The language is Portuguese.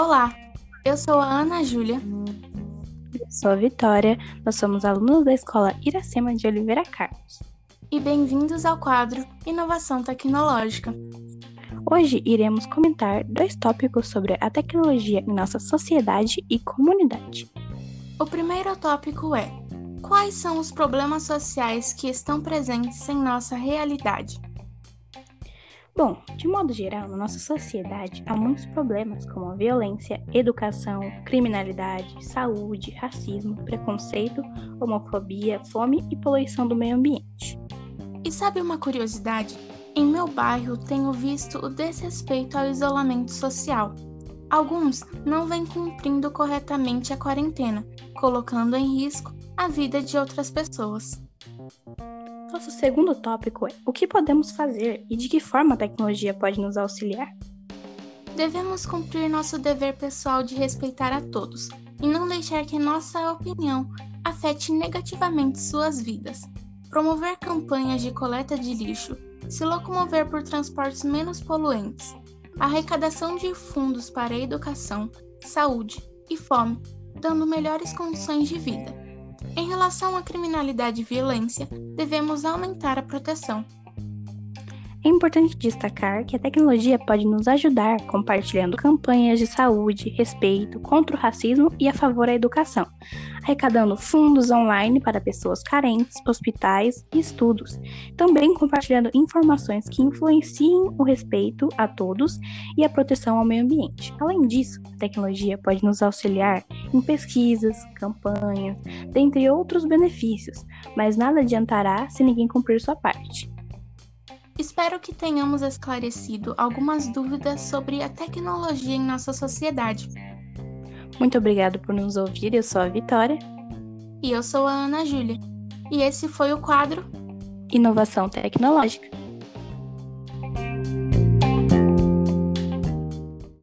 Olá, eu sou a Ana Júlia. Eu sou a Vitória, nós somos alunos da escola Iracema de Oliveira Carlos. E bem-vindos ao quadro Inovação Tecnológica. Hoje iremos comentar dois tópicos sobre a tecnologia em nossa sociedade e comunidade. O primeiro tópico é: Quais são os problemas sociais que estão presentes em nossa realidade? Bom, de modo geral, na nossa sociedade há muitos problemas como a violência, educação, criminalidade, saúde, racismo, preconceito, homofobia, fome e poluição do meio ambiente. E sabe uma curiosidade? Em meu bairro tenho visto o desrespeito ao isolamento social. Alguns não vêm cumprindo corretamente a quarentena, colocando em risco a vida de outras pessoas. Nosso segundo tópico é o que podemos fazer e de que forma a tecnologia pode nos auxiliar. Devemos cumprir nosso dever pessoal de respeitar a todos e não deixar que nossa opinião afete negativamente suas vidas. Promover campanhas de coleta de lixo, se locomover por transportes menos poluentes, arrecadação de fundos para educação, saúde e fome, dando melhores condições de vida. Em relação à criminalidade e violência, devemos aumentar a proteção. É importante destacar que a tecnologia pode nos ajudar compartilhando campanhas de saúde, respeito, contra o racismo e a favor da educação, arrecadando fundos online para pessoas carentes, hospitais e estudos, também compartilhando informações que influenciem o respeito a todos e a proteção ao meio ambiente. Além disso, a tecnologia pode nos auxiliar em pesquisas, campanhas, dentre outros benefícios, mas nada adiantará se ninguém cumprir sua parte. Espero que tenhamos esclarecido algumas dúvidas sobre a tecnologia em nossa sociedade. Muito obrigado por nos ouvir. Eu sou a Vitória. E eu sou a Ana Júlia. E esse foi o quadro Inovação Tecnológica.